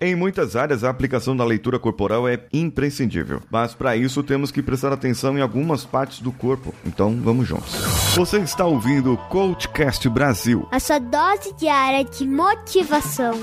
Em muitas áreas, a aplicação da leitura corporal é imprescindível, mas para isso temos que prestar atenção em algumas partes do corpo. Então, vamos juntos. Você está ouvindo o Coachcast Brasil a sua dose diária de motivação.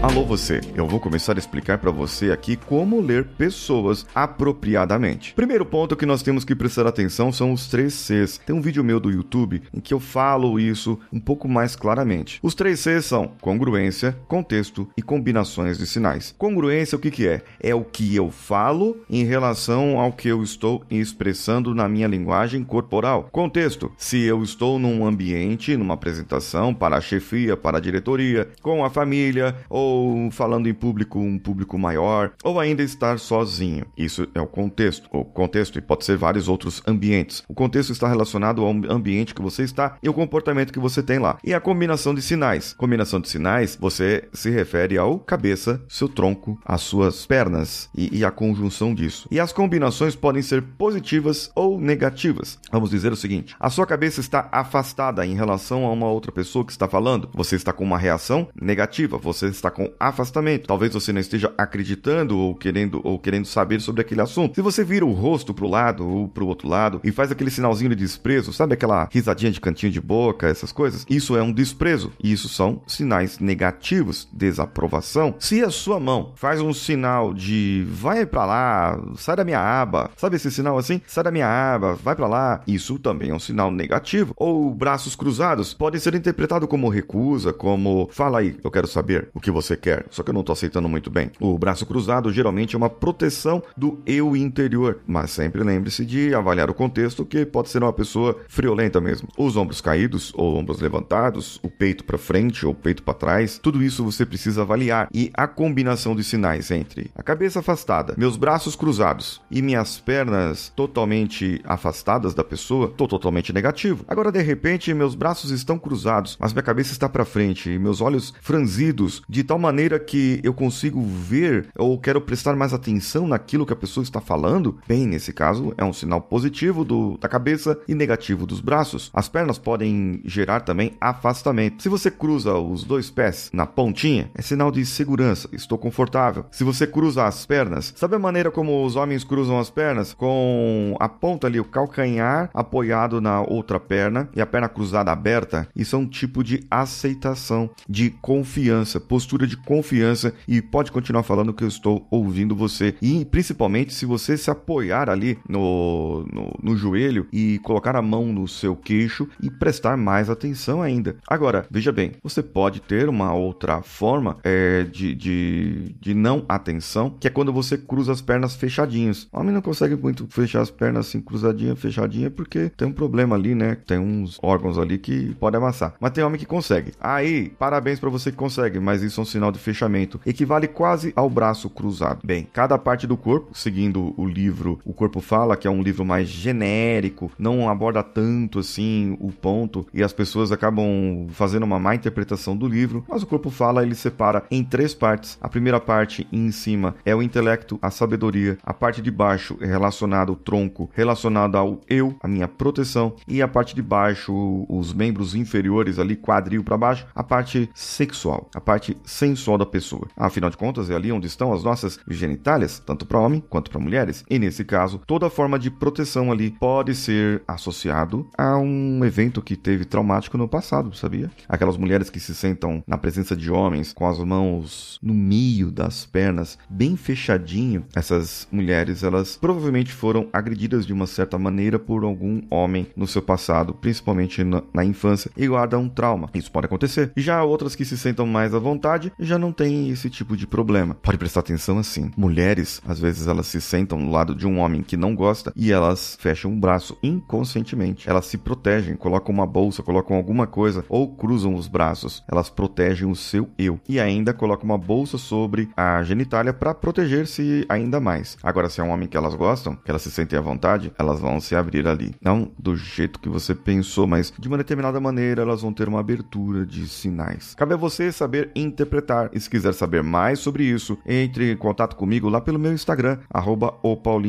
Alô você, eu vou começar a explicar para você aqui como ler pessoas apropriadamente. Primeiro ponto que nós temos que prestar atenção são os três Cs. Tem um vídeo meu do YouTube em que eu falo isso um pouco mais claramente. Os três Cs são congruência, contexto e combinações de sinais. Congruência o que que é? É o que eu falo em relação ao que eu estou expressando na minha linguagem corporal. Contexto, se eu estou num ambiente, numa apresentação para a chefia, para a diretoria, com a família ou ou falando em público, um público maior, ou ainda estar sozinho. Isso é o contexto. O contexto, e pode ser vários outros ambientes. O contexto está relacionado ao ambiente que você está e ao comportamento que você tem lá. E a combinação de sinais. Combinação de sinais, você se refere ao cabeça, seu tronco, as suas pernas e, e a conjunção disso. E as combinações podem ser positivas ou negativas. Vamos dizer o seguinte: a sua cabeça está afastada em relação a uma outra pessoa que está falando. Você está com uma reação negativa. Você está com afastamento. Talvez você não esteja acreditando ou querendo ou querendo saber sobre aquele assunto. Se você vira o rosto para o lado ou para o outro lado e faz aquele sinalzinho de desprezo, sabe aquela risadinha de cantinho de boca, essas coisas? Isso é um desprezo. E isso são sinais negativos, desaprovação. Se a sua mão faz um sinal de vai para lá, sai da minha aba, sabe esse sinal assim? Sai da minha aba, vai para lá. Isso também é um sinal negativo. Ou braços cruzados pode ser interpretado como recusa, como fala aí, eu quero saber o que você você quer, só que eu não estou aceitando muito bem. O braço cruzado geralmente é uma proteção do eu interior, mas sempre lembre-se de avaliar o contexto, que pode ser uma pessoa friolenta mesmo. Os ombros caídos ou ombros levantados, o peito para frente ou peito para trás, tudo isso você precisa avaliar e a combinação de sinais entre a cabeça afastada, meus braços cruzados e minhas pernas totalmente afastadas da pessoa, tô totalmente negativo. Agora de repente meus braços estão cruzados, mas minha cabeça está para frente e meus olhos franzidos de tal maneira que eu consigo ver ou quero prestar mais atenção naquilo que a pessoa está falando, bem, nesse caso é um sinal positivo do, da cabeça e negativo dos braços. As pernas podem gerar também afastamento. Se você cruza os dois pés na pontinha, é sinal de segurança, estou confortável. Se você cruza as pernas, sabe a maneira como os homens cruzam as pernas? Com a ponta ali, o calcanhar apoiado na outra perna e a perna cruzada aberta? Isso é um tipo de aceitação, de confiança, postura de confiança e pode continuar falando que eu estou ouvindo você. E principalmente se você se apoiar ali no, no, no joelho e colocar a mão no seu queixo e prestar mais atenção ainda. Agora, veja bem, você pode ter uma outra forma é, de, de, de não atenção, que é quando você cruza as pernas fechadinhas. O homem não consegue muito fechar as pernas assim, cruzadinha, fechadinha, porque tem um problema ali, né? Tem uns órgãos ali que pode amassar. Mas tem homem que consegue. Aí, parabéns para você que consegue, mas isso é um sinal de fechamento, equivale quase ao braço cruzado. Bem, cada parte do corpo, seguindo o livro O Corpo Fala, que é um livro mais genérico, não aborda tanto assim o ponto e as pessoas acabam fazendo uma má interpretação do livro, mas o Corpo Fala ele separa em três partes. A primeira parte em cima é o intelecto, a sabedoria, a parte de baixo é relacionada ao tronco, relacionada ao eu, a minha proteção, e a parte de baixo, os membros inferiores ali, quadril para baixo, a parte sexual, a parte sensual da pessoa. Afinal de contas, é ali onde estão as nossas genitálias, tanto para homem quanto para mulheres. E nesse caso, toda forma de proteção ali pode ser associado a um evento que teve traumático no passado, sabia? Aquelas mulheres que se sentam na presença de homens com as mãos no meio das pernas, bem fechadinho, essas mulheres, elas provavelmente foram agredidas de uma certa maneira por algum homem no seu passado, principalmente na, na infância, e guardam um trauma. Isso pode acontecer. E já outras que se sentam mais à vontade já não tem esse tipo de problema. Pode prestar atenção assim. Mulheres, às vezes elas se sentam do lado de um homem que não gosta e elas fecham o braço inconscientemente. Elas se protegem, colocam uma bolsa, colocam alguma coisa ou cruzam os braços. Elas protegem o seu eu e ainda colocam uma bolsa sobre a genitália para proteger-se ainda mais. Agora, se é um homem que elas gostam, que elas se sentem à vontade, elas vão se abrir ali. Não do jeito que você pensou, mas de uma determinada maneira elas vão ter uma abertura de sinais. Cabe a você saber interpretar E se quiser saber mais sobre isso, entre em contato comigo lá pelo meu Instagram, arroba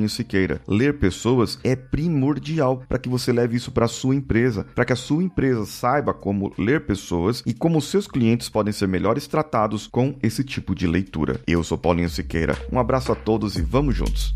Siqueira. Ler pessoas é primordial para que você leve isso para a sua empresa, para que a sua empresa saiba como ler pessoas e como seus clientes podem ser melhores tratados com esse tipo de leitura. Eu sou Paulinho Siqueira. Um abraço a todos e vamos juntos.